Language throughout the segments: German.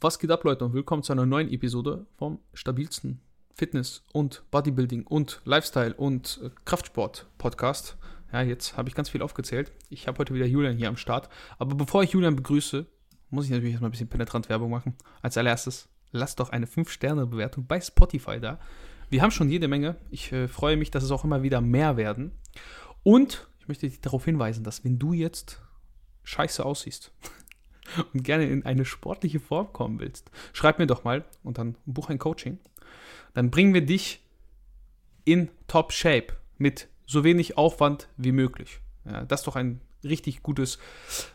Was geht ab, Leute, und willkommen zu einer neuen Episode vom stabilsten Fitness- und Bodybuilding- und Lifestyle- und äh, Kraftsport-Podcast. Ja, jetzt habe ich ganz viel aufgezählt. Ich habe heute wieder Julian hier am Start. Aber bevor ich Julian begrüße, muss ich natürlich erstmal ein bisschen penetrant Werbung machen. Als allererstes, lasst doch eine 5-Sterne-Bewertung bei Spotify da. Wir haben schon jede Menge. Ich äh, freue mich, dass es auch immer wieder mehr werden. Und ich möchte dich darauf hinweisen, dass wenn du jetzt scheiße aussiehst und gerne in eine sportliche Form kommen willst, schreib mir doch mal und dann buch ein Coaching. Dann bringen wir dich in Top Shape mit so wenig Aufwand wie möglich. Ja, das ist doch ein richtig gutes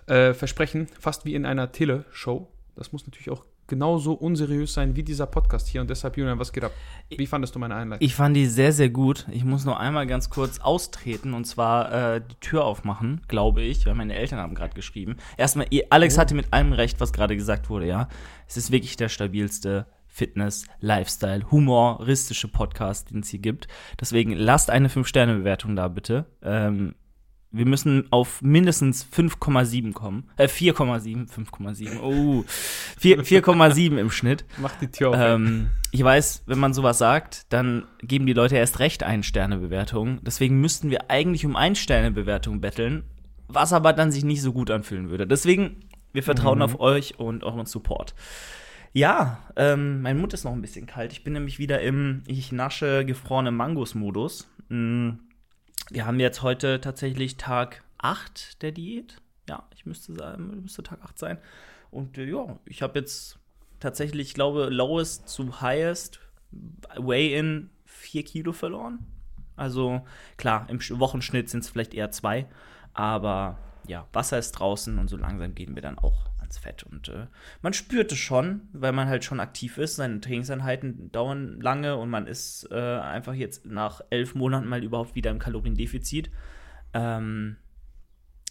äh, Versprechen, fast wie in einer Tele-Show. Das muss natürlich auch genauso unseriös sein wie dieser Podcast hier. Und deshalb, Julian, was geht ab? Wie fandest du meine Einleitung? Ich fand die sehr, sehr gut. Ich muss noch einmal ganz kurz austreten und zwar äh, die Tür aufmachen, glaube ich, weil meine Eltern haben gerade geschrieben. Erstmal, Alex Oh. hatte mit allem recht, was gerade gesagt wurde, ja. Es ist wirklich der stabilste Fitness, Lifestyle, humoristische Podcast, den es hier gibt. Deswegen lasst eine 5-Sterne-Bewertung da, bitte. Ähm, wir müssen auf mindestens 5,7 kommen. Äh, 4,7, 5,7. Oh, 4 4,7 im Schnitt. Mach die Tür auf. Ähm, ich weiß, wenn man sowas sagt, dann geben die Leute erst recht ein Sterne-Bewertung. Deswegen müssten wir eigentlich um ein Sterne-Bewertung betteln, was aber dann sich nicht so gut anfühlen würde. Deswegen, wir vertrauen Mhm. auf euch und euren Support. Ja, ähm, mein Mund ist noch ein bisschen kalt. Ich bin nämlich wieder im Ich nasche gefrorene Mangos-Modus. Mm, Wir haben jetzt heute tatsächlich Tag 8 der Diät. Ja, ich müsste sagen, müsste Tag 8 sein. Und äh, ja, ich habe jetzt tatsächlich, ich glaube, lowest zu highest Weigh-in 4 Kilo verloren. Also klar, im Sch- Wochenschnitt sind es vielleicht eher zwei, aber ja, Wasser ist draußen und so langsam gehen wir dann auch ans Fett. Und äh, man spürt es schon, weil man halt schon aktiv ist. Seine Trainingseinheiten dauern lange und man ist äh, einfach jetzt nach elf Monaten mal überhaupt wieder im Kaloriendefizit. Ähm,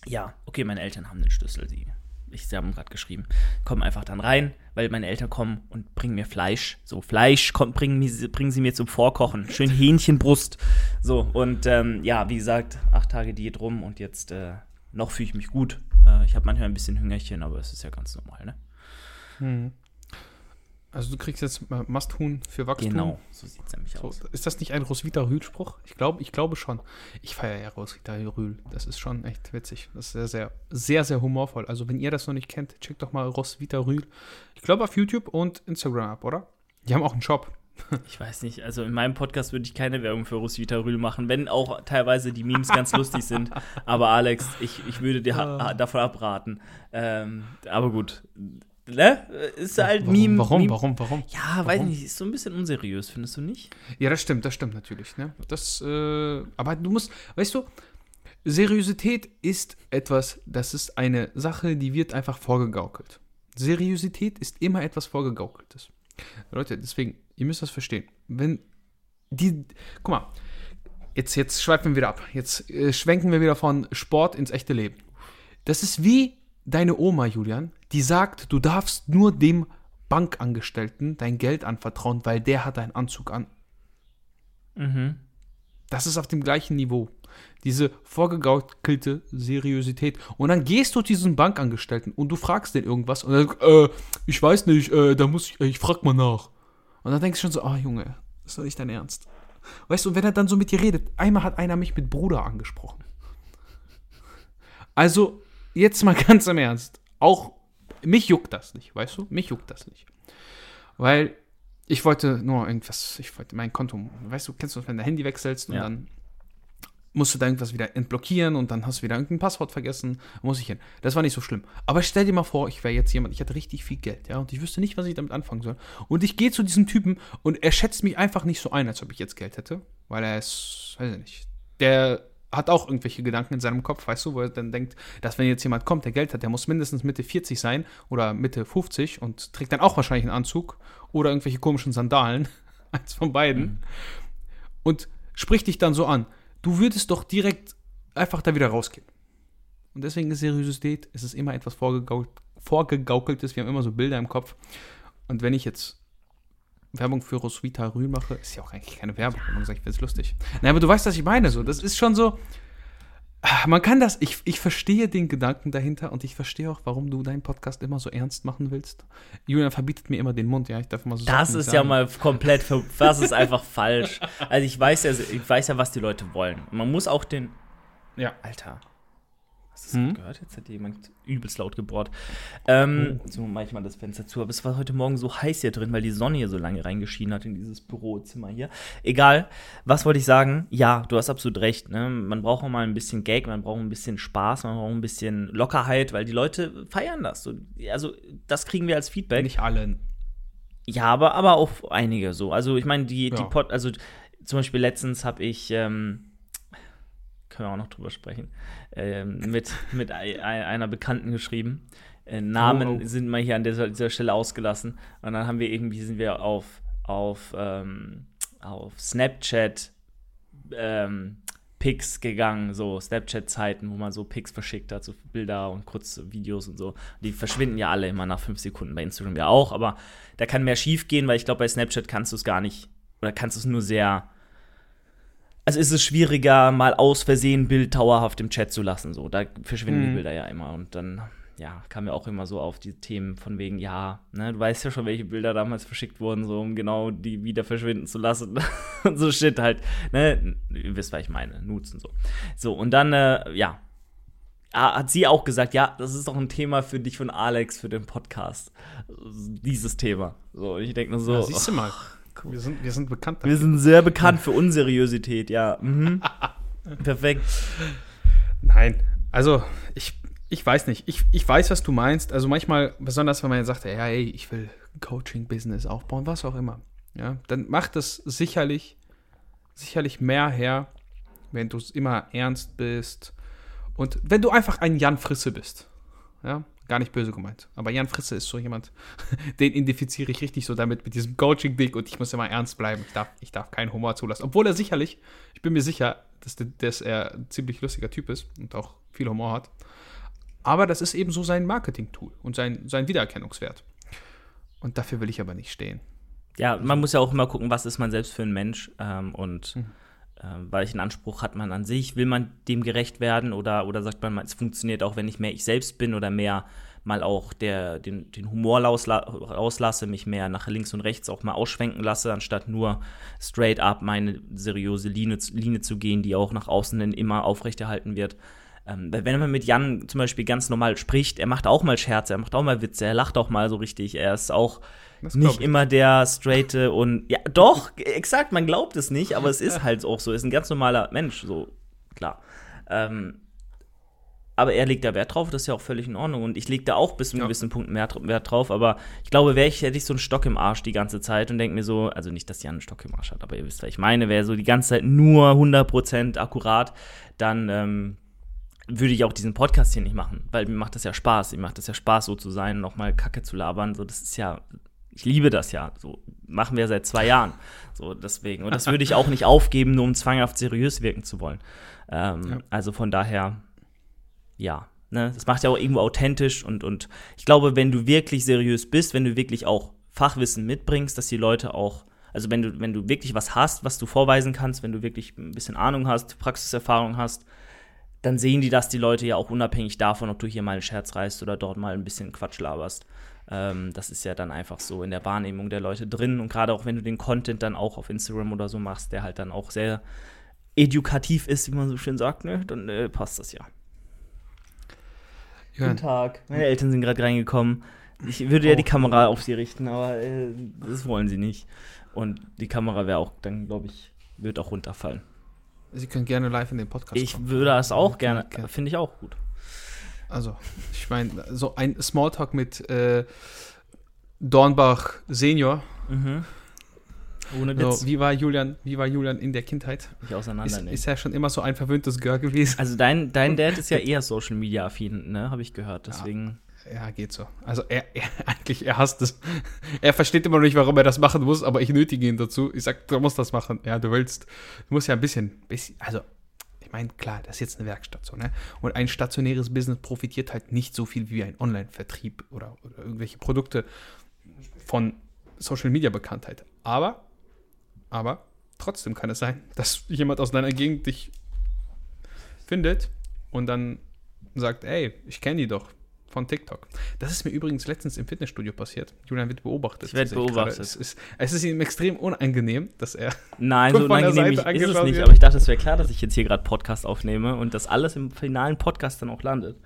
ja, okay, meine Eltern haben den Schlüssel. Sie, ich, sie haben gerade geschrieben, kommen einfach dann rein, weil meine Eltern kommen und bringen mir Fleisch. So, Fleisch kommt, bringen, bringen sie mir zum Vorkochen. Schön Hähnchenbrust. So, und ähm, ja, wie gesagt, acht Tage Diät rum und jetzt äh, noch fühle ich mich gut. Äh, ich habe manchmal ein bisschen Hüngerchen, aber es ist ja ganz normal, ne? Mhm. Also du kriegst jetzt äh, Masthuhn für Wachstum. Genau, so sieht es nämlich So, aus. ist das nicht ein Roswitha Rühl-Spruch? Ich glaube, ich glaube schon. Ich feiere ja Roswitha Rühl. Das ist schon echt witzig. Das ist sehr, sehr, sehr, sehr humorvoll. Also, wenn ihr das noch nicht kennt, checkt doch mal Roswitha Rühl. Ich glaube auf YouTube und Instagram ab, oder? Die haben auch einen Shop. Ich weiß nicht, also in meinem Podcast würde ich keine Werbung für Roswitha Rühl machen, wenn auch teilweise die Memes ganz lustig sind. Aber Alex, ich, ich würde dir ha davon abraten. Ähm, aber gut. Ne? Ist halt warum, Meme. warum, Meme. warum, warum? Ja, weiß Warum? nicht, ist so ein bisschen unseriös, findest du nicht? Ja, das stimmt, das stimmt natürlich. Ne? Das, äh, aber du musst, weißt du, Seriosität ist etwas, das ist eine Sache, die wird einfach vorgegaukelt. Seriosität ist immer etwas Vorgegaukeltes. Leute, deswegen, ihr müsst das verstehen. Wenn die, guck mal, jetzt, jetzt schweifen wir wieder ab. Jetzt äh, schwenken wir wieder von Sport ins echte Leben. Das ist wie deine Oma, Julian, die sagt, du darfst nur dem Bankangestellten dein Geld anvertrauen, weil der hat einen Anzug an. Mhm. Das ist auf dem gleichen Niveau. Diese vorgegaukelte Seriosität. Und dann gehst du zu diesem Bankangestellten und du fragst den irgendwas und er sagt, äh, ich weiß nicht, äh, da muss ich, ich frag mal nach. Und dann denkst du schon so, ah Junge, das ist doch nicht dein Ernst. Weißt du, und wenn er dann so mit dir redet, einmal hat einer mich mit Bruder angesprochen. Also, jetzt mal ganz im Ernst. Auch mich juckt das nicht, weißt du? Mich juckt das nicht. Weil ich wollte nur irgendwas, ich wollte mein Konto, weißt du, kennst du, wenn du Handy wechselst und Ja. dann musst du da irgendwas wieder entblockieren und dann hast du wieder irgendein Passwort vergessen, muss ich hin. Das war nicht so schlimm. Aber stell dir mal vor, ich wäre jetzt jemand, ich hatte richtig viel Geld, ja, und ich wüsste nicht, was ich damit anfangen soll. Und ich gehe zu diesem Typen und er schätzt mich einfach nicht so ein, als ob ich jetzt Geld hätte, weil er ist, weiß ich nicht, der hat auch irgendwelche Gedanken in seinem Kopf, weißt du, wo er dann denkt, dass wenn jetzt jemand kommt, der Geld hat, der muss mindestens Mitte 40 sein oder Mitte 50 und trägt dann auch wahrscheinlich einen Anzug oder irgendwelche komischen Sandalen, eins von beiden, und spricht dich dann so an. Du würdest doch direkt einfach da wieder rausgehen. Und deswegen ist Seriosität, es ist immer etwas vorgegauk vorgegaukeltes, wir haben immer so Bilder im Kopf. Und wenn ich jetzt Werbung für Roswitha Rühl mache, ist ja auch eigentlich keine Werbung, wenn man sagt, ich finde es lustig. Nein, aber du weißt, was ich meine, so. Das ist schon so, Man kann das, ich, ich verstehe den Gedanken dahinter und ich verstehe auch, warum du deinen Podcast immer so ernst machen willst. Julian verbietet mir immer den Mund, ja, ich darf immer so Das ist ja mal komplett, das ist einfach falsch. Also ich weiß ja, ich weiß ja, was die Leute wollen. Man muss auch den, Ja. Alter, hast du das Hm? gehört? Jetzt hat jemand übelst laut gebohrt. Ähm, Oh. So manchmal das Fenster zu, aber es war heute Morgen so heiß hier drin, weil die Sonne hier so lange reingeschienen hat in dieses Bürozimmer hier. Egal, was wollte ich sagen? Ja, du hast absolut recht. Ne? Man braucht auch mal ein bisschen Gag, man braucht ein bisschen Spaß, man braucht ein bisschen Lockerheit, weil die Leute feiern das. So, also das kriegen wir als Feedback. Nicht alle. Ja, aber, aber auch einige so. Also ich meine, die, die Ja. Pod, also zum Beispiel letztens habe ich, ähm, können wir auch noch drüber sprechen, ähm, mit, mit ei- ei- einer Bekannten geschrieben. Äh, Namen Oh, oh. sind mal hier an dieser, dieser Stelle ausgelassen. Und dann haben wir irgendwie, sind wir auf, auf, ähm, auf Snapchat ähm, Pics gegangen, so Snapchat-Zeiten, wo man so Pics verschickt hat, so Bilder und kurze Videos und so. Die verschwinden ja alle immer nach fünf Sekunden, bei Instagram ja auch, aber da kann mehr schief gehen, weil ich glaube, bei Snapchat kannst du es gar nicht, oder kannst du es nur sehr. Also ist es schwieriger, mal aus Versehen Bild dauerhaft im Chat zu lassen. So, da verschwinden die Mhm. Bilder ja immer. Und dann, ja, kam mir auch immer so auf die Themen von wegen, ja, ne, du weißt ja schon, welche Bilder damals verschickt wurden, so um genau die wieder verschwinden zu lassen. und so Shit halt. Ne? Ihr wisst, was ich meine. Nutzen so. So, und dann, äh, ja. Ah, Hat sie auch gesagt, ja, das ist doch ein Thema für dich und Alex für den Podcast. Dieses Thema. So, ich denke nur so. Ja, siehst du mal. Wir sind, wir sind bekannt. Wir sind sehr bekannt für Unseriosität, ja. Mhm. Perfekt. Nein, also ich, ich weiß nicht. Ich, ich weiß, was du meinst. Also manchmal, besonders wenn man jetzt sagt, ja, ey, ich will Coaching-Business aufbauen, was auch immer. Ja, dann macht es sicherlich, sicherlich mehr her, wenn du es immer ernst bist. Und wenn du einfach ein Jan Frisse bist. Ja, gar nicht böse gemeint. Aber Jan Frisse ist so jemand, den identifiziere ich richtig so damit mit diesem Coaching-Ding und ich muss immer ernst bleiben. Ich darf, ich darf keinen Humor zulassen. Obwohl er sicherlich, ich bin mir sicher, dass, dass er ein ziemlich lustiger Typ ist und auch viel Humor hat. Aber das ist eben so sein Marketing-Tool und sein, sein Wiedererkennungswert. Und dafür will ich aber nicht stehen. Ja, man muss ja auch immer gucken, was ist man selbst für ein Mensch ähm, und Mhm. Ähm, welchen Anspruch hat man an sich. Will man dem gerecht werden oder, oder sagt man, es funktioniert auch, wenn ich mehr ich selbst bin oder mehr mal auch der, den, den Humor rausla rauslasse, mich mehr nach links und rechts auch mal ausschwenken lasse, anstatt nur straight up meine seriöse Linie, Linie zu gehen, die auch nach außen hin immer aufrechterhalten wird. Ähm, wenn man mit Jan zum Beispiel ganz normal spricht, er macht auch mal Scherze, er macht auch mal Witze, er lacht auch mal so richtig, er ist auch nicht ich. immer der straighte und ja, doch, exakt, man glaubt es nicht, aber es ist halt auch so, er ist ein ganz normaler Mensch, so, klar. Ähm, aber er legt da Wert drauf, das ist ja auch völlig in Ordnung. Und ich lege da auch bis zu einem Ja. gewissen Punkt mehr Wert drauf. Aber ich glaube, wäre ich, hätte ich so einen Stock im Arsch die ganze Zeit und denke mir so, also nicht, dass Jan einen Stock im Arsch hat, aber ihr wisst, was ich meine, wäre so die ganze Zeit nur 100% akkurat, dann ähm, würde ich auch diesen Podcast hier nicht machen, weil mir macht das ja Spaß. Mir macht das ja Spaß, so zu sein und auch mal Kacke zu labern. So, das ist ja, ich liebe das ja. So machen wir seit zwei Jahren. So, deswegen. Und das würde ich auch nicht aufgeben, nur um zwanghaft seriös wirken zu wollen. Ähm, Ja. Also von daher, ja. Ne? Das macht ja auch irgendwo authentisch und, und ich glaube, wenn du wirklich seriös bist, wenn du wirklich auch Fachwissen mitbringst, dass die Leute auch, also wenn du, wenn du wirklich was hast, was du vorweisen kannst, wenn du wirklich ein bisschen Ahnung hast, Praxiserfahrung hast, dann sehen die das die Leute ja auch unabhängig davon, ob du hier mal einen Scherz reißt oder dort mal ein bisschen Quatsch laberst. Ähm, das ist ja dann einfach so in der Wahrnehmung der Leute drin. Und gerade auch wenn du den Content dann auch auf Instagram oder so machst, der halt dann auch sehr edukativ ist, wie man so schön sagt, ne, dann äh, passt das ja. Jörn, Tag. Meine Eltern sind gerade reingekommen. Ich würde ja die Oh. Kamera auf sie richten, aber äh, das wollen sie nicht. Und die Kamera wäre auch, dann glaube ich, wird auch runterfallen. Sie können gerne live in den Podcast Ich kommen. würde das auch gerne, Okay. finde ich auch gut. Also, ich meine, so ein Smalltalk mit äh, Dornbach Senior. Mhm. Ohne Witz. So, wie, war Julian, wie war Julian in der Kindheit? nicht Ist, auseinandernehmen. ist ja schon immer so ein verwöhntes Girl gewesen. also dein, dein Dad ist ja eher Social Media affin, ne, habe ich gehört. Deswegen. Ja, geht so. Also er, er eigentlich, er hasst es. Er versteht immer noch nicht, warum er das machen muss, aber ich nötige ihn dazu. Ich sag, du musst das machen. Ja, du willst. Du musst ja ein bisschen, bisschen also, ich meine, klar, das ist jetzt eine Werkstatt so, ne? Und ein stationäres Business profitiert halt nicht so viel wie ein Online-Vertrieb oder, oder irgendwelche Produkte von Social Media Bekanntheit. Aber, aber, trotzdem kann es sein, dass jemand aus deiner Gegend dich findet und dann sagt, ey, ich kenne die doch von TikTok. Das ist mir übrigens letztens im Fitnessstudio passiert. Julian wird beobachtet. Ich werde beobachtet. Es ist, es ist ihm extrem unangenehm, dass er. Nein, so unangenehm ist es nicht. wird. Aber ich dachte, es wäre klar, dass ich jetzt hier gerade Podcast aufnehme und das alles im finalen Podcast dann auch landet.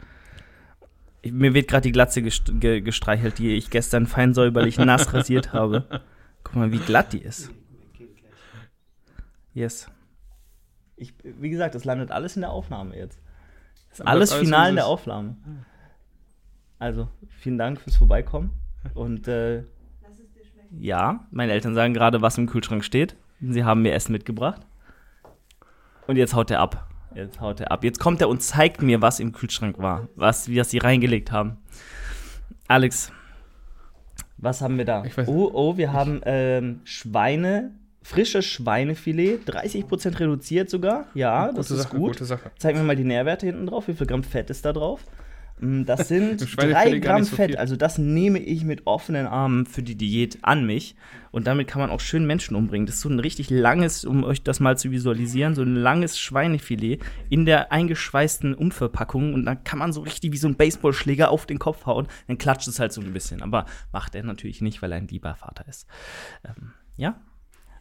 Ich, mir wird gerade die Glatze gest ge gestreichelt, die ich gestern fein säuberlich nass rasiert habe. Guck mal, wie glatt die ist. Yes. Ich, wie gesagt, das landet alles in der Aufnahme jetzt. Das ist alles final wie in der. Aufnahme. Also, vielen Dank fürs Vorbeikommen. Und äh, ja, meine Eltern sagen gerade, was im Kühlschrank steht. Sie haben mir Essen mitgebracht. Und jetzt haut er ab. Jetzt haut er ab. Jetzt kommt er und zeigt mir, was im Kühlschrank war. Was, wie das sie reingelegt haben. Alex, was haben wir da? Ich weiß- oh, oh, wir haben ähm, Schweine, frisches Schweinefilet, 30% reduziert sogar. Ja, das ist Sache, gut. gute Sache. Zeig mir mal die Nährwerte hinten drauf. Wie viel Gramm Fett ist da drauf? Mm, Das sind drei Gramm so Fett. viel. Also das nehme ich mit offenen Armen für die Diät an mich. Und damit kann man auch schön Menschen umbringen. Das ist so ein richtig langes, um euch das mal zu visualisieren, so ein langes Schweinefilet in der eingeschweißten Umverpackung. Und dann kann man so richtig wie so ein Baseballschläger auf den Kopf hauen. Dann klatscht es halt so ein bisschen. Aber macht er natürlich nicht, weil er ein lieber Vater ist. Ähm, ja,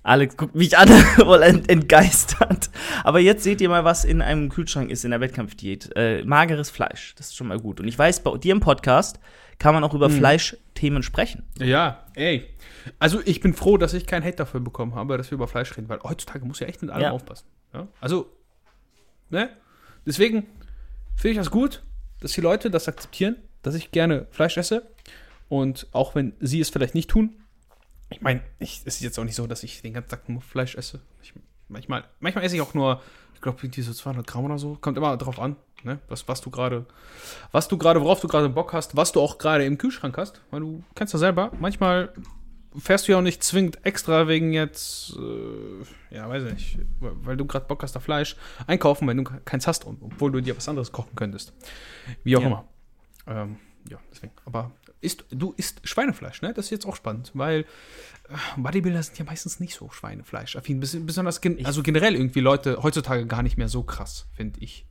Alex guckt mich an, voll ent entgeistert. Aber jetzt seht ihr mal, was in einem Kühlschrank ist in der Wettkampfdiät. Äh, mageres Fleisch, das ist schon mal gut. Und ich weiß, bei dir im Podcast kann man auch über Fleischthemen sprechen. Ja, ey. Also ich bin froh, dass ich keinen Hate dafür bekommen habe, dass wir über Fleisch reden, weil heutzutage muss ja echt mit allem Ja. aufpassen. Ja? Also, ne? Deswegen finde ich das gut, dass die Leute das akzeptieren, dass ich gerne Fleisch esse. Und auch wenn sie es vielleicht nicht tun, ich meine, es ist jetzt auch nicht so, dass ich den ganzen Tag nur Fleisch esse. Ich, manchmal, manchmal esse ich auch nur, ich glaube, so 200 Gramm oder so. Kommt immer drauf an, ne? was, was du gerade, was du gerade, worauf du gerade Bock hast, was du auch gerade im Kühlschrank hast. Weil du kennst ja selber, manchmal fährst du ja auch nicht zwingend extra wegen jetzt, äh, ja, weiß ich nicht, weil weil du gerade Bock hast auf Fleisch, einkaufen, wenn du keins hast, obwohl du dir was anderes kochen könntest. Wie auch Ja. immer. Ähm, ja, deswegen. Aber isst, du isst Schweinefleisch, ne? Das ist jetzt auch spannend, weil äh, Bodybuilder sind ja meistens nicht so Schweinefleisch-affin. Bes besonders, gen also generell irgendwie Leute heutzutage gar nicht mehr so krass, finde ich.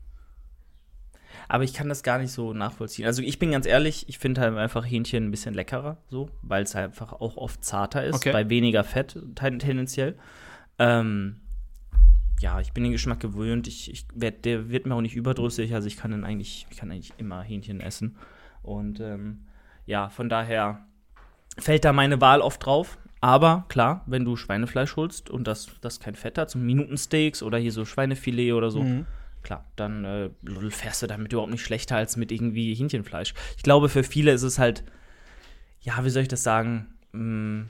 Aber ich kann das gar nicht so nachvollziehen. Also ich bin ganz ehrlich, ich finde halt einfach Hähnchen ein bisschen leckerer, so, weil es einfach auch oft zarter ist, Okay. bei weniger Fett ten- tendenziell. Ähm, ja, ich bin den Geschmack gewöhnt. Ich, ich werd, der wird mir auch nicht überdrüssig. Also ich kann dann eigentlich, ich kann eigentlich immer Hähnchen essen. Und ähm, ja, von daher fällt da meine Wahl oft drauf. Aber klar, wenn du Schweinefleisch holst und das, das kein Fett hat, so Minutensteaks oder hier so Schweinefilet oder so, Mhm. klar, dann äh, fährst du damit überhaupt nicht schlechter als mit irgendwie Hähnchenfleisch. Ich glaube, für viele ist es halt, ja, wie soll ich das sagen? Mm,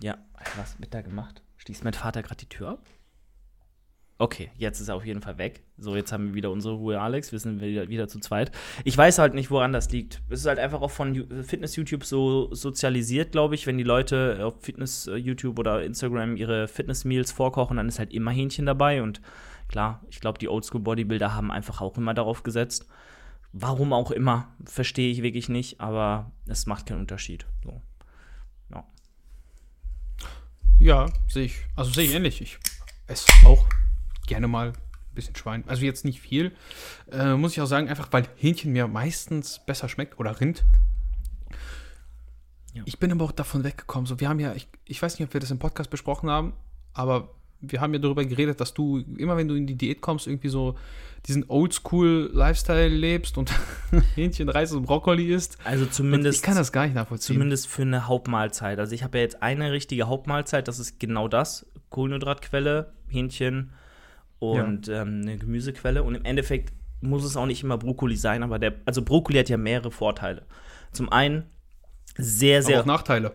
ja, was wird da gemacht? Schließt mein Vater gerade die Tür ab? Okay, jetzt ist er auf jeden Fall weg. So, jetzt haben wir wieder unsere Ruhe, Alex. Wir sind wieder, wieder zu zweit. Ich weiß halt nicht, woran das liegt. Es ist halt einfach auch von Fitness-YouTube so sozialisiert, glaube ich. Wenn die Leute auf Fitness-YouTube oder Instagram ihre Fitness-Meals vorkochen, dann ist halt immer Hähnchen dabei. Und klar, ich glaube, die Oldschool-Bodybuilder haben einfach auch immer darauf gesetzt. Warum auch immer, verstehe ich wirklich nicht, aber es macht keinen Unterschied. So. Ja. Ja, sehe ich. Also sehe ich ähnlich. Ich esse auch gerne mal ein bisschen Schwein. Also jetzt nicht viel. Äh, muss ich auch sagen, einfach weil Hähnchen mir meistens besser schmeckt oder Rind. Ja. Ich bin aber auch davon weggekommen. So, wir haben ja, ich, ich weiß nicht, ob wir das im Podcast besprochen haben, aber wir haben ja darüber geredet, dass du immer, wenn du in die Diät kommst, irgendwie so diesen Oldschool-Lifestyle lebst und Hähnchen, Reis und Brokkoli isst. Also Und zumindest. ich kann das gar nicht nachvollziehen. Zumindest für eine Hauptmahlzeit. Also ich habe ja jetzt eine richtige Hauptmahlzeit, das ist genau das. Kohlenhydratquelle, Hähnchen und ähm, eine Gemüsequelle. Und im Endeffekt muss es auch nicht immer Brokkoli sein, aber der, also Brokkoli hat ja mehrere Vorteile. Zum einen sehr, aber sehr. auch Nachteile.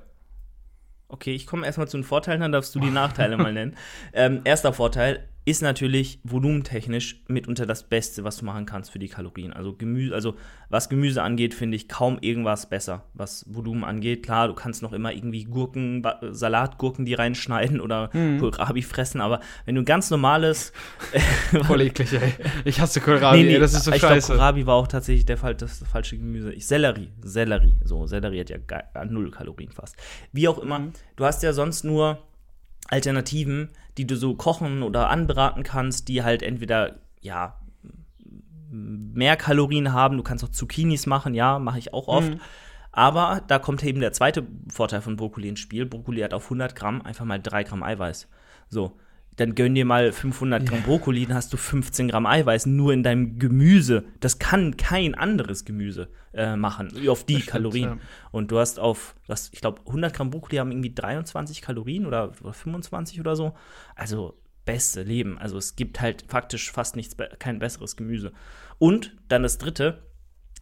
Okay, ich komme erstmal zu den Vorteilen, dann darfst du die Nachteile mal nennen. Ähm, erster Vorteil ist natürlich volumentechnisch mitunter das Beste, was du machen kannst für die Kalorien. Also Gemüse, also was Gemüse angeht, finde ich kaum irgendwas besser, was Volumen angeht. Klar, du kannst noch immer irgendwie Gurken, Salatgurken die reinschneiden oder Kohlrabi fressen, aber wenn du ein ganz normales Voll eklig, ey. Ich hasse Kohlrabi, ey, das ist so ich scheiße. Kohlrabi war auch tatsächlich der Fall, das falsche Gemüse. Ich, Sellerie, Sellerie. So, Sellerie hat ja null Kalorien fast. Wie auch immer, Mhm. du hast ja sonst nur Alternativen, die du so kochen oder anbraten kannst, die halt entweder, ja, mehr Kalorien haben. Du kannst auch Zucchinis machen, ja, mache ich auch oft. Mhm. Aber da kommt eben der zweite Vorteil von Brokkoli ins Spiel. Brokkoli hat auf 100 Gramm einfach mal 3 Gramm Eiweiß. So, dann gönn dir mal 500 Gramm yeah. Brokkoli, dann hast du 15 Gramm Eiweiß nur in deinem Gemüse. Das kann kein anderes Gemüse äh, machen, auf die stimmt, Kalorien. Ja. Und du hast auf, was, ich glaube, 100 Gramm Brokkoli haben irgendwie 23 Kalorien oder, oder 25 oder so. Also beste Leben. Also es gibt halt faktisch fast nichts, kein besseres Gemüse. Und dann das dritte,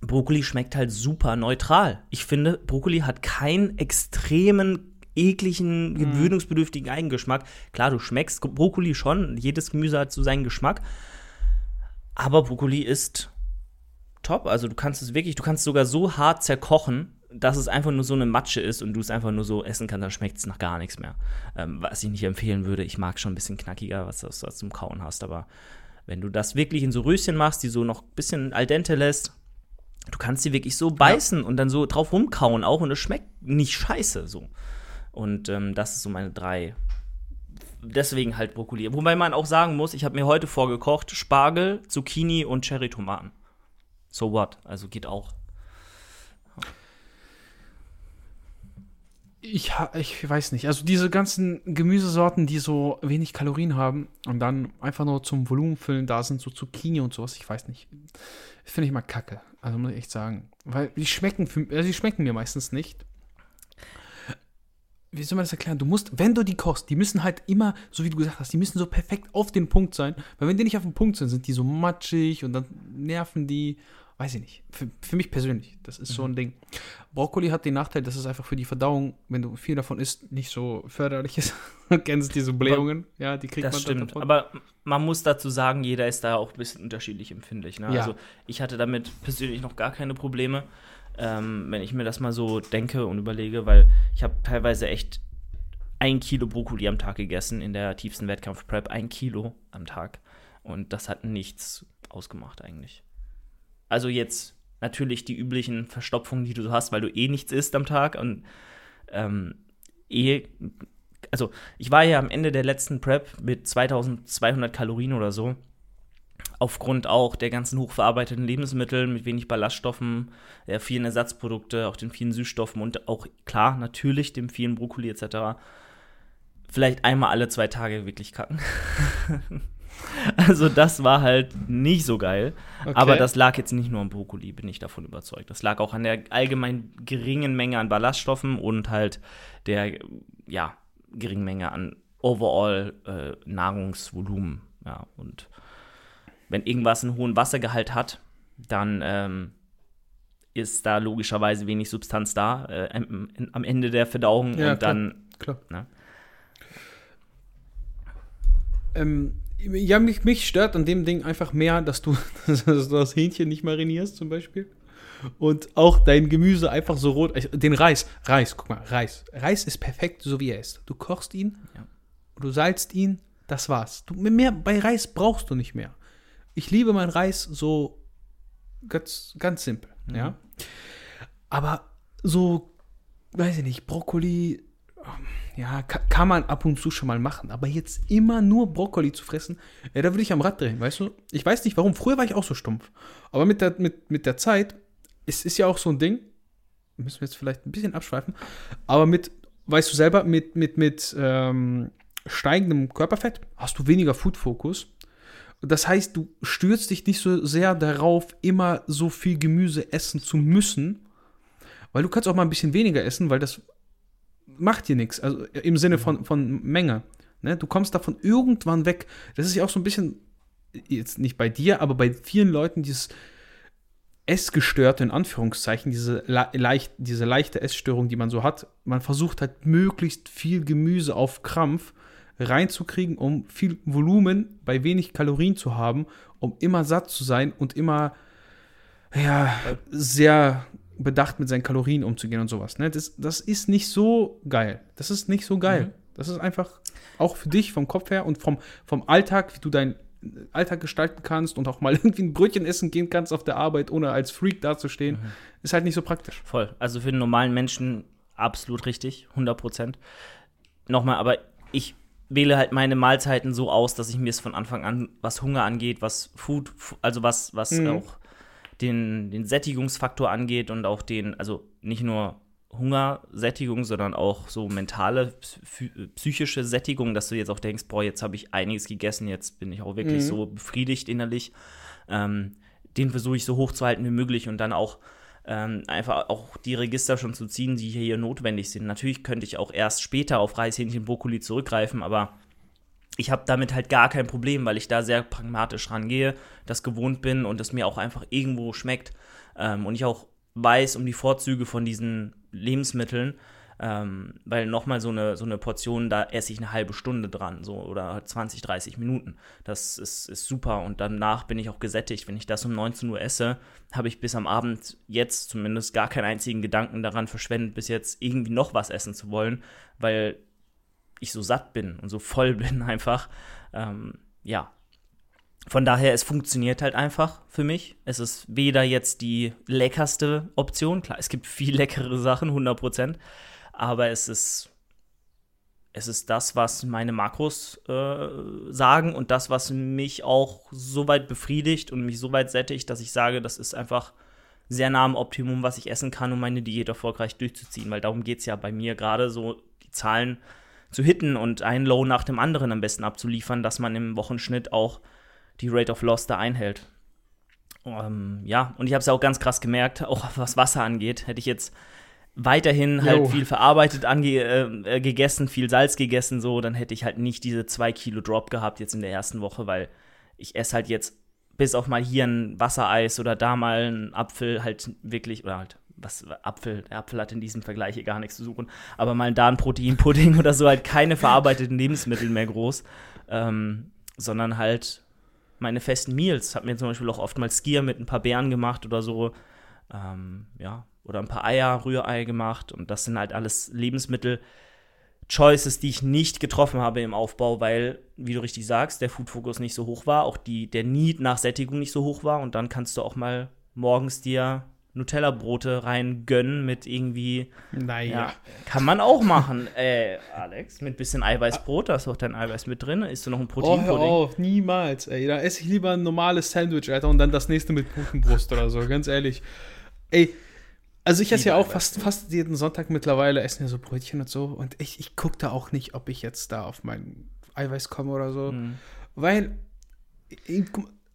Brokkoli schmeckt halt super neutral. Ich finde, Brokkoli hat keinen extremen ekligen, mhm. gewöhnungsbedürftigen Eigengeschmack. Klar, du schmeckst Brokkoli schon, jedes Gemüse hat so seinen Geschmack. Aber Brokkoli ist top. Also du kannst es wirklich, du kannst es sogar so hart zerkochen, dass es einfach nur so eine Matsche ist und du es einfach nur so essen kannst, dann schmeckt es nach gar nichts mehr. Ähm, was ich nicht empfehlen würde, ich mag schon ein bisschen knackiger, was du zum Kauen hast, aber wenn du das wirklich in so Röschen machst, die so noch ein bisschen al dente lässt, du kannst sie wirklich so beißen ja. und dann so drauf rumkauen auch und es schmeckt nicht scheiße so. Und ähm, das ist so meine drei. Deswegen halt Brokkoli. Wobei man auch sagen muss, ich habe mir heute vorgekocht Spargel, Zucchini und Cherry-Tomaten. So what? Also geht auch. Ich, ich weiß nicht. Also diese ganzen Gemüsesorten, die so wenig Kalorien haben und dann einfach nur zum Volumen füllen, da sind so Zucchini und sowas, ich weiß nicht. Finde ich mal kacke. Also muss ich echt sagen. Weil die schmecken, für, also die schmecken mir meistens nicht wie soll man das erklären? Du musst, wenn du die kochst, die müssen halt immer, so wie du gesagt hast, die müssen so perfekt auf den Punkt sein. Weil wenn die nicht auf dem Punkt sind, sind die so matschig und dann nerven die. Weiß ich nicht. Für, für mich persönlich, das ist mhm. so ein Ding. Brokkoli hat den Nachteil, dass es einfach für die verdauung, wenn du viel davon isst, nicht so förderlich ist. du kennst diese Blähungen, ja, die kriegt das man stimmt. Davon. Aber man muss dazu sagen, jeder ist da auch ein bisschen unterschiedlich empfindlich. Ne? Ja. Also ich hatte damit persönlich noch gar keine Probleme ähm, wenn ich mir das mal so denke und überlege, weil ich habe teilweise echt ein Kilo Brokkoli am Tag gegessen in der tiefsten Wettkampf-Prep, ein Kilo am Tag. Und das hat nichts ausgemacht eigentlich. Also jetzt natürlich die üblichen Verstopfungen, die du so hast, weil du eh nichts isst am Tag und ähm, eh, also ich war ja am Ende der letzten Prep mit 2200 Kalorien oder so aufgrund auch der ganzen hochverarbeiteten Lebensmittel mit wenig Ballaststoffen, der vielen Ersatzprodukte, auch den vielen Süßstoffen und auch klar natürlich dem vielen Brokkoli etc. Vielleicht einmal alle zwei Tage wirklich kacken. also das war halt nicht so geil. Okay. Aber das lag jetzt nicht nur am Brokkoli, bin ich davon überzeugt. Das lag auch an der allgemein geringen Menge an Ballaststoffen und halt der ja geringen Menge an overall äh, Nahrungsvolumen. Ja und wenn irgendwas einen hohen Wassergehalt hat, dann ähm, ist da logischerweise wenig Substanz da äh, am, am, Ende der Verdauung ja, und dann. Klar. Ne? Ähm, ja, mich, mich stört an dem Ding einfach mehr, dass du, dass du das Hähnchen nicht marinierst, zum Beispiel. Und auch dein Gemüse einfach so rot. Also den Reis, Reis, guck mal, Reis. Reis ist perfekt, so wie er ist. Du kochst ihn, ja. du salzt ihn, das war's. Du, mehr, bei Reis brauchst du nicht mehr ich liebe meinen Reis so ganz, ganz simpel, mhm. ja. Aber so, weiß ich nicht, Brokkoli, ja, kann, man ab und zu schon mal machen. Aber jetzt immer nur Brokkoli zu fressen, ja, da würde ich am Rad drehen, weißt du? Ich weiß nicht warum. Früher war ich auch so stumpf. Aber mit der, mit, mit der Zeit, es ist ja auch so ein Ding, müssen wir jetzt vielleicht ein bisschen abschweifen, aber mit, weißt du selber, mit, mit, mit ähm, steigendem Körperfett hast du weniger Food-Fokus das heißt, du stürzt dich nicht so sehr darauf, immer so viel Gemüse essen zu müssen, weil du kannst auch mal ein bisschen weniger essen, weil das macht dir nichts, also im Sinne von, von Menge. Ne? Du kommst davon irgendwann weg. Das ist ja auch so ein bisschen, jetzt nicht bei dir, aber bei vielen Leuten dieses Essgestörte, in Anführungszeichen, diese, leicht, diese leichte Essstörung, die man so hat. Man versucht halt möglichst viel Gemüse auf Krampf reinzukriegen, um viel Volumen bei wenig Kalorien zu haben, um immer satt zu sein und immer ja, sehr bedacht mit seinen Kalorien umzugehen und sowas. Ne? Das, das ist nicht so geil. Das ist nicht so geil. Mhm. Das ist einfach auch für dich vom Kopf her und vom, vom Alltag, wie du deinen Alltag gestalten kannst und auch mal irgendwie ein Brötchen essen gehen kannst auf der Arbeit, ohne als Freak dazustehen, mhm. ist halt nicht so praktisch. Voll. Also für den normalen Menschen absolut richtig, 100 Prozent. Nochmal, aber ich wähle halt meine Mahlzeiten so aus, dass ich mir es von Anfang an, was Hunger angeht, was Food, also was, was mhm. auch den, den Sättigungsfaktor angeht und auch den, also nicht nur Hungersättigung, sondern auch so mentale, psychische Sättigung, dass du jetzt auch denkst, boah, jetzt habe ich einiges gegessen, jetzt bin ich auch wirklich mhm. so befriedigt innerlich. Ähm, den versuche ich so hoch zu halten wie möglich und dann auch ähm, einfach auch die Register schon zu ziehen, die hier notwendig sind. Natürlich könnte ich auch erst später auf Reishähnchen, Brokkoli zurückgreifen, aber ich habe damit halt gar kein Problem, weil ich da sehr pragmatisch rangehe, das gewohnt bin und es mir auch einfach irgendwo schmeckt ähm, und ich auch weiß um die Vorzüge von diesen Lebensmitteln, ähm, weil nochmal so eine, so eine Portion, da esse ich eine halbe Stunde dran, so oder 20, 30 Minuten. Das ist, ist super und danach bin ich auch gesättigt. Wenn ich das um 19 Uhr esse, habe ich bis am Abend jetzt zumindest gar keinen einzigen Gedanken daran verschwendet, bis jetzt irgendwie noch was essen zu wollen, weil ich so satt bin und so voll bin einfach. Ähm, ja. Von daher, es funktioniert halt einfach für mich. Es ist weder jetzt die leckerste Option, klar, es gibt viel leckere Sachen, 100 Prozent, aber es ist, es ist das, was meine Makros äh, sagen und das, was mich auch so weit befriedigt und mich so weit sättigt, dass ich sage, das ist einfach sehr nah am Optimum, was ich essen kann, um meine Diät erfolgreich durchzuziehen, weil darum geht es ja bei mir gerade so, die Zahlen zu hitten und ein Low nach dem anderen am besten abzuliefern, dass man im Wochenschnitt auch die Rate of Loss da einhält. Ähm, ja, und ich habe es ja auch ganz krass gemerkt, auch was Wasser angeht. Hätte ich jetzt weiterhin halt viel verarbeitet ange äh, äh, gegessen, viel Salz gegessen, so, dann hätte ich halt nicht diese 2 Kilo Drop gehabt jetzt in der ersten Woche, weil ich esse halt jetzt bis auf mal hier ein Wassereis oder da mal ein Apfel halt wirklich, oder halt was Apfel, der Apfel hat in diesem Vergleich hier gar nichts zu suchen, aber mal da ein Proteinpudding oder so, halt keine verarbeiteten Lebensmittel mehr groß, ähm, sondern halt meine festen Meals. Hab mir zum Beispiel auch oftmals Skier mit ein paar Beeren gemacht oder so, ähm, ja, oder ein paar Eier, Rührei gemacht und das sind halt alles Lebensmittel, Choices, die ich nicht getroffen habe im Aufbau, weil, wie du richtig sagst, der Food-Fokus nicht so hoch war, auch die, der Need nach Sättigung nicht so hoch war und dann kannst du auch mal morgens dir Nutella-Brote rein gönnen mit irgendwie. Naja. Ja, kann man auch machen, äh, Alex. Mit bisschen Eiweißbrot, da ist auch dein Eiweiß mit drin. Isst du noch ein Proteinpudding? Oh, hör niemals, ey. Da esse ich lieber ein normales Sandwich, Alter, und dann das nächste mit Putenbrust oder so, ganz ehrlich. Ey, also ich esse ja auch fast, fast jeden Sonntag mittlerweile, essen ja so Brötchen und so. Und ich, ich gucke da auch nicht, ob ich jetzt da auf mein Eiweiß komme oder so. Mhm. Weil, ich,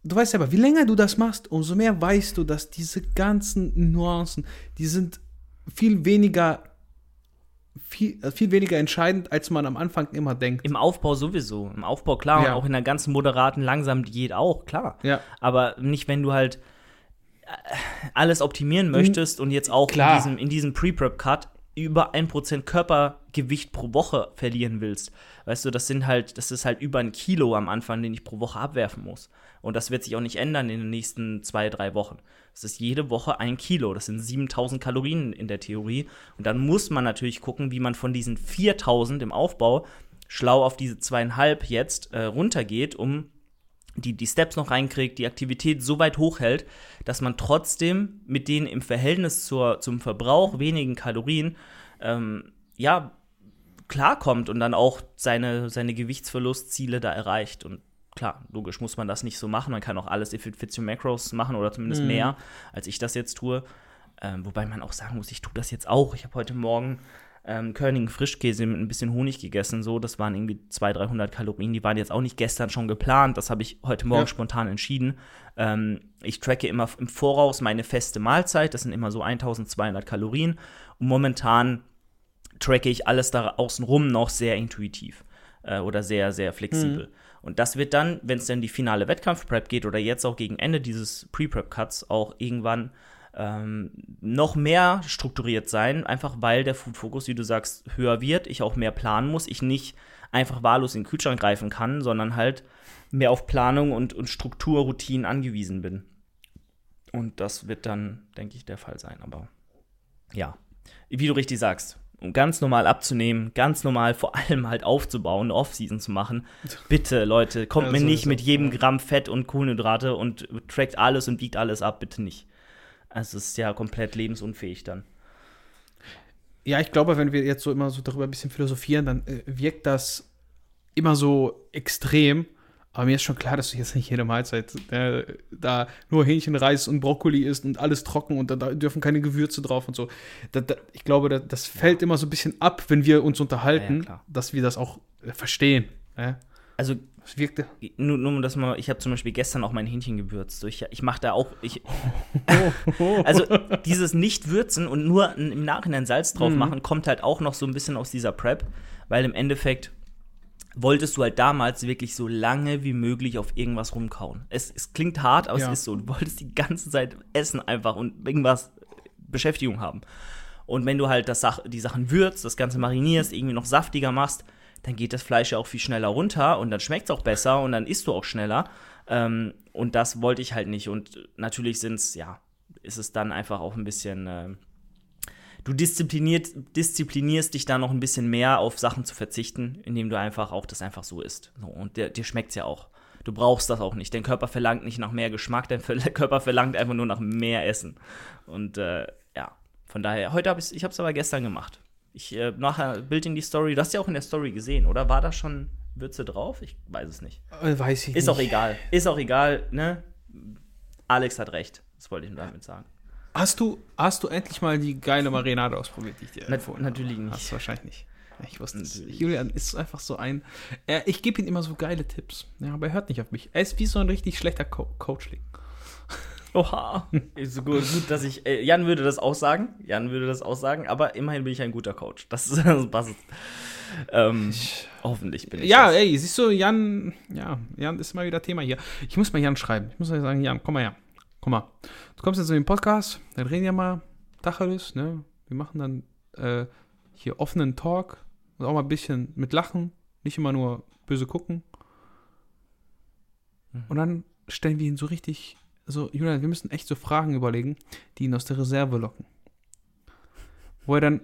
du weißt ja aber, wie länger du das machst, umso mehr weißt du, dass diese ganzen Nuancen, die sind viel weniger viel, äh, viel weniger entscheidend, als man am Anfang immer denkt. Im Aufbau sowieso. Im Aufbau klar ja. und auch in der ganzen moderaten, langsamen Diät auch, klar. Ja. Aber nicht, wenn du halt alles optimieren möchtest und jetzt auch klar. in diesem, in diesem Pre-Prep-Cut über ein Prozent Körpergewicht pro Woche verlieren willst. Weißt du, das sind halt, das ist halt über ein Kilo am Anfang, den ich pro Woche abwerfen muss. Und das wird sich auch nicht ändern in den nächsten zwei, drei Wochen. Das ist jede Woche ein Kilo. Das sind 7000 Kalorien in der Theorie. Und dann muss man natürlich gucken, wie man von diesen 4000 im Aufbau schlau auf diese zweieinhalb jetzt äh, runtergeht, um die, die Steps noch reinkriegt, die Aktivität so weit hochhält, dass man trotzdem mit den im Verhältnis zur, zum Verbrauch wenigen Kalorien ähm, ja klarkommt und dann auch seine, seine Gewichtsverlustziele da erreicht. Und klar, logisch muss man das nicht so machen. Man kann auch alles if it fits your macros machen oder zumindest mhm. mehr, als ich das jetzt tue. Ähm, wobei man auch sagen muss, ich tue das jetzt auch. Ich habe heute Morgen ähm, Körnigen Frischkäse mit ein bisschen Honig gegessen. So, das waren irgendwie 200, 300 Kalorien. Die waren jetzt auch nicht gestern schon geplant. Das habe ich heute Morgen ja. spontan entschieden. Ähm, ich tracke immer im Voraus meine feste Mahlzeit. Das sind immer so 1200 Kalorien. Und momentan tracke ich alles da außenrum noch sehr intuitiv äh, oder sehr, sehr flexibel. Mhm. Und das wird dann, wenn es dann die finale Wettkampf-Prep geht oder jetzt auch gegen Ende dieses Pre-Prep-Cuts auch irgendwann ähm, noch mehr strukturiert sein, einfach weil der Food-Fokus, wie du sagst, höher wird, ich auch mehr planen muss, ich nicht einfach wahllos in den Kühlschrank greifen kann, sondern halt mehr auf Planung und, und Struktur, Routinen angewiesen bin. Und das wird dann, denke ich, der Fall sein. Aber ja, wie du richtig sagst, um ganz normal abzunehmen, ganz normal vor allem halt aufzubauen, Off-Season zu machen. Bitte, Leute, kommt ja, mir nicht mit jedem Gramm Fett und Kohlenhydrate und trackt alles und wiegt alles ab, bitte nicht. Also es ist ja komplett lebensunfähig dann. Ja, ich glaube, wenn wir jetzt so immer so darüber ein bisschen philosophieren, dann äh, wirkt das immer so extrem. Aber mir ist schon klar, dass du jetzt nicht jede Mahlzeit äh, da nur Hähnchen, Reis und Brokkoli isst und alles trocken und da, da dürfen keine Gewürze drauf und so. Da, da, ich glaube, da, das fällt immer so ein bisschen ab, wenn wir uns unterhalten, Ja, ja, dass wir das auch äh, verstehen. Ja? Also Es wirkte. nur, nur um das mal, ich habe zum Beispiel gestern auch mein Hähnchen gewürzt. So, Ich, ich mache da auch, ich, also dieses Nicht-Würzen und nur im Nachhinein Salz drauf Mhm. machen, kommt halt auch noch so ein bisschen aus dieser Prep, weil im Endeffekt wolltest du halt damals wirklich so lange wie möglich auf irgendwas rumkauen. Es, es klingt hart, aber Ja. es ist so. Du wolltest die ganze Zeit essen einfach und irgendwas Beschäftigung haben. Und wenn du halt das Sach die Sachen würzt, das Ganze marinierst, irgendwie noch saftiger machst, dann geht das Fleisch ja auch viel schneller runter und dann schmeckt es auch besser und dann isst du auch schneller. Ähm, und das wollte ich halt nicht. Und natürlich sind es, ja, ist es dann einfach auch ein bisschen. ähm, du diszipliniert, disziplinierst dich da noch ein bisschen mehr auf Sachen zu verzichten, indem du einfach auch das einfach so isst. So, und dir, dir schmeckt es ja auch. Du brauchst das auch nicht. Dein Körper verlangt nicht nach mehr Geschmack, dein Körper verlangt einfach nur nach mehr Essen. Und äh, ja, von daher, heute habe ich es aber gestern gemacht. Ich äh, nachher Bild in die Story. Du hast ja auch in der Story gesehen, oder? War da schon Würze drauf? Ich weiß es nicht. Äh, weiß ich Ist nicht. auch egal. Ist auch egal, ne? Alex hat recht. Das wollte ich damit sagen. Hast du, hast du endlich mal die geile Marinade ausprobiert, die ich dir Na, empfohlen natürlich habe? nicht. Hast du wahrscheinlich nicht. Ich wusste es. Julian ist einfach so ein. Er, ich gebe ihm immer so geile Tipps. Ja, aber er hört nicht auf mich. Er ist wie so ein richtig schlechter Co Coachling. Oha. Ist so gut, gut, dass ich. Äh, Jan würde das auch sagen. Jan würde das auch sagen, aber immerhin bin ich ein guter Coach. Das, ist- das passt. Ähm, hoffentlich bin ich. Ja, das. ey, siehst du, Jan, ja, Jan ist mal wieder Thema hier. Ich muss mal Jan schreiben. Ich muss mal sagen, Jan, komm mal her. Komm mal. Du kommst jetzt in den Podcast, dann reden wir mal Tacheles, ne? Wir machen dann äh, hier offenen Talk und auch mal ein bisschen mit Lachen, nicht immer nur böse gucken. Und dann stellen wir ihn so richtig, so, Julian, wir müssen echt so Fragen überlegen, die ihn aus der Reserve locken. Wo er dann,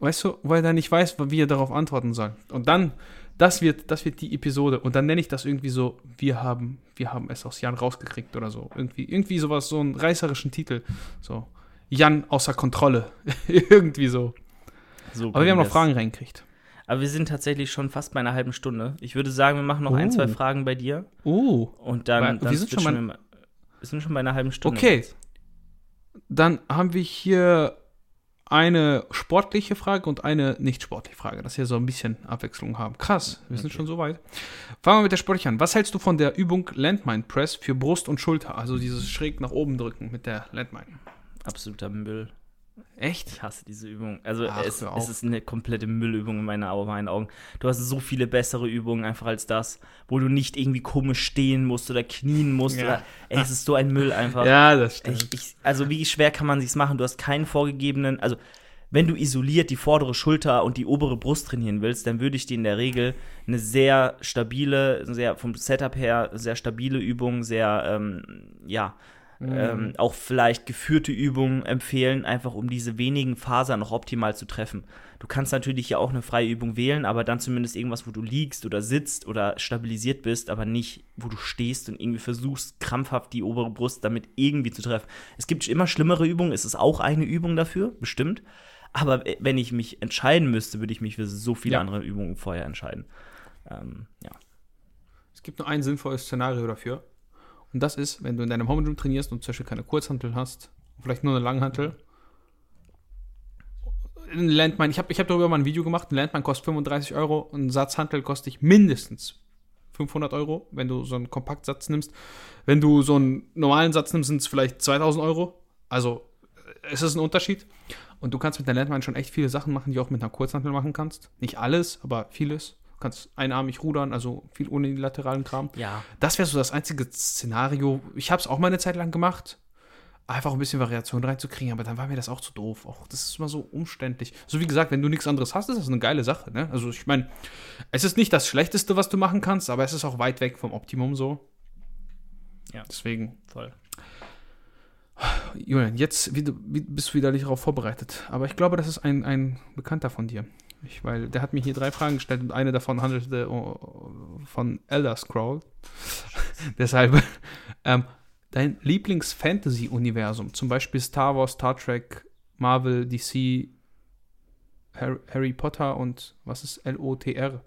weißt du, weil er dann nicht weiß, wie er darauf antworten soll. Und dann, das wird, das wird die Episode. Und dann nenne ich das irgendwie so, wir haben, wir haben es aus Jan rausgekriegt oder so. Irgendwie, irgendwie sowas, so einen reißerischen Titel. So, Jan außer Kontrolle. irgendwie so. So Aber wir haben noch. Fragen reingekriegt. Aber wir sind tatsächlich schon fast bei einer halben Stunde. Ich würde sagen, wir machen noch ein, Oh. zwei Fragen bei dir. Oh. Und dann. Weil- dann wir sind schon mal- wir sind schon bei einer halben Stunde. Okay. jetzt. Dann haben wir hier eine sportliche Frage und eine nicht sportliche Frage, dass wir so ein bisschen Abwechslung haben. Krass, wir sind Okay. schon so weit. Fangen wir mit der sportlichen an. Was hältst du von der Übung Landmine Press für Brust und Schulter? Also dieses schräg nach oben drücken mit der Landmine. Absoluter Müll. Echt? Ich hasse diese Übung. Also Ach, es, es ist eine komplette Müllübung in meinen, Au- meinen Augen. Du hast so viele bessere Übungen einfach als das, wo du nicht irgendwie komisch stehen musst oder knien musst. Ja. Oder, ey, es ist so ein Müll einfach. Ja, das Ich, ich, also wie schwer kann man sich's machen? Du hast keinen vorgegebenen, also wenn du isoliert die vordere Schulter und die obere Brust trainieren willst, dann würde ich dir in der Regel eine sehr stabile, sehr vom Setup her sehr stabile Übung, sehr ähm, ja ähm, auch vielleicht geführte Übungen empfehlen, einfach um diese wenigen Fasern noch optimal zu treffen. Du kannst natürlich ja auch eine freie Übung wählen, aber dann zumindest irgendwas, wo du liegst oder sitzt oder stabilisiert bist, aber nicht, wo du stehst und irgendwie versuchst, krampfhaft die obere Brust damit irgendwie zu treffen. Es gibt immer schlimmere Übungen, es ist auch eine Übung dafür, bestimmt. Aber wenn ich mich entscheiden müsste, würde ich mich für so viele Ja. andere Übungen vorher entscheiden. Ähm, ja. Es gibt nur ein sinnvolles Szenario dafür. Und das ist, wenn du in deinem Home trainierst und zum Beispiel keine Kurzhantel hast, vielleicht nur eine Langhantel. Ein Landmine, ich habe ich hab darüber mal ein Video gemacht, ein Landmine kostet 35 Euro, ein Satz Hantel kostet dich mindestens 500 Euro, wenn du so einen Kompaktsatz nimmst. Wenn du so einen normalen Satz nimmst, sind es vielleicht 2000 Euro. Also es ist ein Unterschied. Und du kannst mit der Landmine schon echt viele Sachen machen, die du auch mit einer Kurzhantel machen kannst. Nicht alles, aber vieles. Du kannst einarmig rudern, also viel unilateralen Kram. Ja. Das wäre so das einzige Szenario. Ich habe es auch mal eine Zeit lang gemacht. Einfach ein bisschen Variation reinzukriegen, aber dann war mir das auch zu doof. Auch das ist immer so umständlich. So wie gesagt, wenn du nichts anderes hast, ist das eine geile Sache. Ne? Also ich meine, es ist nicht das Schlechteste, was du machen kannst, aber es ist auch weit weg vom Optimum so. Ja. Deswegen, Voll. Julian, jetzt wie, du- wie, bist du wieder nicht darauf vorbereitet. Aber ich glaube, das ist ein, ein Bekannter von dir. Ich, weil der hat mir hier drei Fragen gestellt und eine davon handelte oh, von Elder Scroll. Deshalb, ähm, dein Lieblings-Fantasy-Universum, zum Beispiel Star Wars, Star Trek, Marvel, DC, Harry, Harry Potter und was ist L-O-T-R?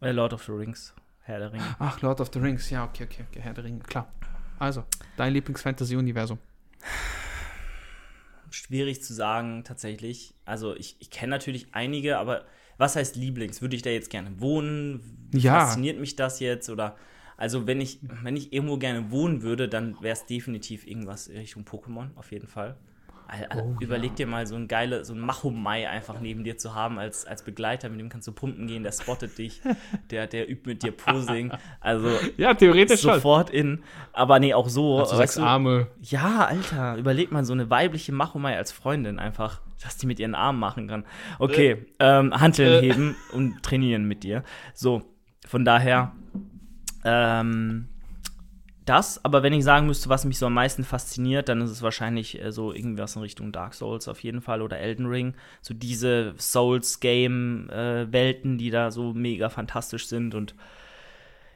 Äh, Lord of the Rings, Herr der Ringe. Ach, Lord of the Rings, ja, okay, okay, okay, Herr der Ringe, klar. Also, dein Lieblings-Fantasy-Universum. Schwierig zu sagen, tatsächlich. Also, ich, ich kenne natürlich einige, aber was heißt Lieblings? Würde ich da jetzt gerne wohnen? Ja. Fasziniert mich das jetzt? Oder also wenn ich, wenn ich irgendwo gerne wohnen würde, dann wäre es definitiv irgendwas Richtung Pokémon, auf jeden Fall. Oh, Überleg ja. dir mal so ein geile, so ein Machomai einfach neben dir zu haben als, als Begleiter, mit dem kannst du pumpen gehen, der spottet dich, der, der übt mit dir Posing. Also Ja, theoretisch schon. sofort in. Aber nee, auch so. Also sechs du, Arme. ja, Alter, überleg mal so eine weibliche Machomai als Freundin einfach, dass die mit ihren Armen machen kann. Okay, ähm, Hanteln Äh. heben und trainieren mit dir. So, von daher, ähm, das, aber wenn ich sagen müsste, was mich so am meisten fasziniert, dann ist es wahrscheinlich äh, so irgendwas in Richtung Dark Souls auf jeden Fall oder Elden Ring. So diese Souls-Game-Welten, die da so mega fantastisch sind und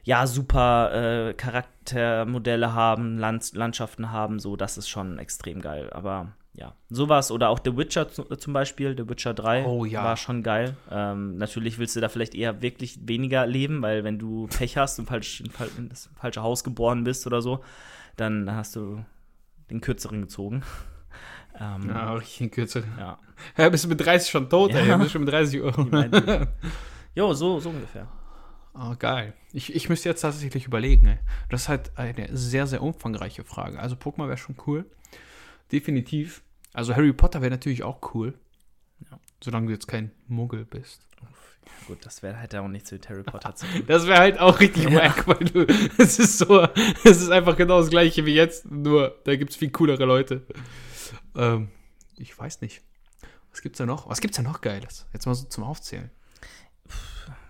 ja, super äh, Charaktermodelle haben, Land Landschaften haben, so, das ist schon extrem geil. Aber ja, sowas oder auch The Witcher zu, zum Beispiel, The Witcher 3 Oh ja. war schon geil. Ähm, natürlich willst du da vielleicht eher wirklich weniger leben, weil wenn du Pech hast und falsch, in, in das falsche Haus geboren bist oder so, dann hast du den kürzeren gezogen. ähm, Ja, richtig in Kürze. ja. Ja, bist du mit 30 schon tot, Ja. ey. Du bist schon mit 30 Euro. Jo, so, so ungefähr. Oh, geil. Ich, ich müsste jetzt tatsächlich überlegen, ey. Das ist halt eine sehr, sehr umfangreiche Frage. Also Pokémon wäre schon cool. Definitiv. Also Harry Potter wäre natürlich auch cool. Ja. Solange du jetzt kein Muggel bist. Gut, das wäre halt auch nichts mit Harry Potter zu tun. Das wäre halt auch richtig Ja. wack, weil du. Es ist so. Es ist einfach genau das gleiche wie jetzt, nur da gibt es viel coolere Leute. Ähm, ich weiß nicht. Was gibt's da noch? Was gibt's da noch Geiles? Jetzt mal so zum Aufzählen.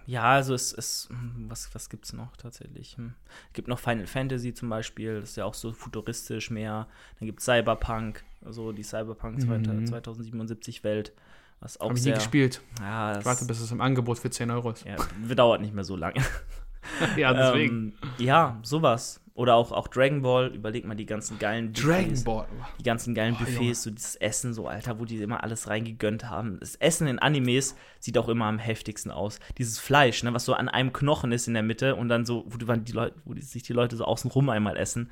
Ja, also es ist, hm, was, was gibt es noch tatsächlich? Hm. Gibt noch Final Fantasy zum Beispiel, das ist ja auch so futuristisch mehr. Dann gibt es Cyberpunk, also die Cyberpunk Mhm. 2077 Welt, was auch Hab ich nie gespielt. ja, Ich warte, bis es im Angebot für 10 Euro ist. ja, dauert nicht mehr so lange. Ja, Ähm, ja, sowas. Oder auch, auch Dragon Ball, überleg mal die ganzen geilen Dragon Ball. die ganzen geilen Junge. Buffets, so dieses Essen, so Alter, wo die immer alles reingegönnt haben. Das Essen in Animes sieht auch immer am heftigsten aus. Dieses Fleisch, ne, was so an einem Knochen ist in der Mitte und dann so, wo die, die Leute, wo die, sich die Leute so außenrum einmal essen.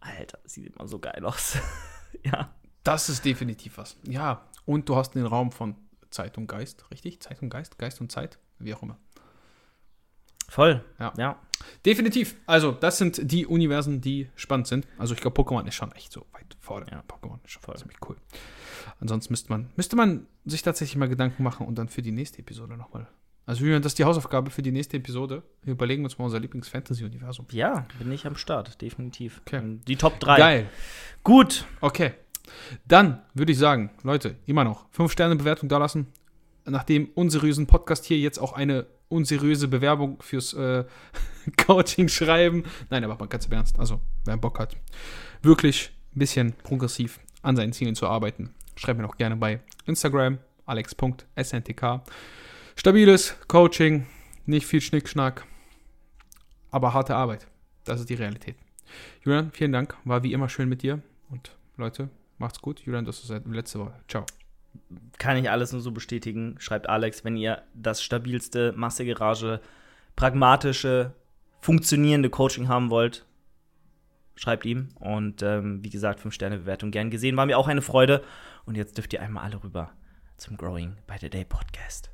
Alter, sieht immer so geil aus. ja. Das ist definitiv was. Ja, und du hast den Raum von Zeit und Geist, richtig? Zeit und Geist, Geist und Zeit, wie auch immer. Voll. Ja. ja. Definitiv. Also, das sind die Universen, die spannend sind. Also, ich glaube, Pokémon ist schon echt so weit vorne. Ja. Pokémon ist schon Voll. ziemlich cool. Ansonsten müsste man, müsste man sich tatsächlich mal Gedanken machen und dann für die nächste Episode nochmal. Also, Julian, das ist die Hausaufgabe für die nächste Episode. Wir überlegen uns mal unser Lieblings-Fantasy-Universum. Ja, bin ich am Start, definitiv. Okay. Die Top 3. Geil. Gut. Okay. Dann würde ich sagen, Leute, immer noch 5-Sterne-Bewertung da lassen. Nachdem unseriösen Podcast hier jetzt auch eine unseriöse Bewerbung fürs äh, Coaching schreiben. Nein, aber mal ganz im Ernst. Also, wer Bock hat, wirklich ein bisschen progressiv an seinen Zielen zu arbeiten, schreibt mir doch gerne bei Instagram alex.sntk. Stabiles Coaching, nicht viel Schnickschnack, aber harte Arbeit. Das ist die Realität. Julian, vielen Dank. War wie immer schön mit dir. Und Leute, macht's gut. Julian, das ist die letzte Woche. Ciao. Kann ich alles nur so bestätigen. Schreibt Alex, wenn ihr das stabilste Massegarage, pragmatische, funktionierende Coaching haben wollt. Schreibt ihm. Und ähm, wie gesagt, 5-Sterne-Bewertung gern gesehen. War mir auch eine Freude. Und jetzt dürft ihr einmal alle rüber zum Growing by the Day Podcast.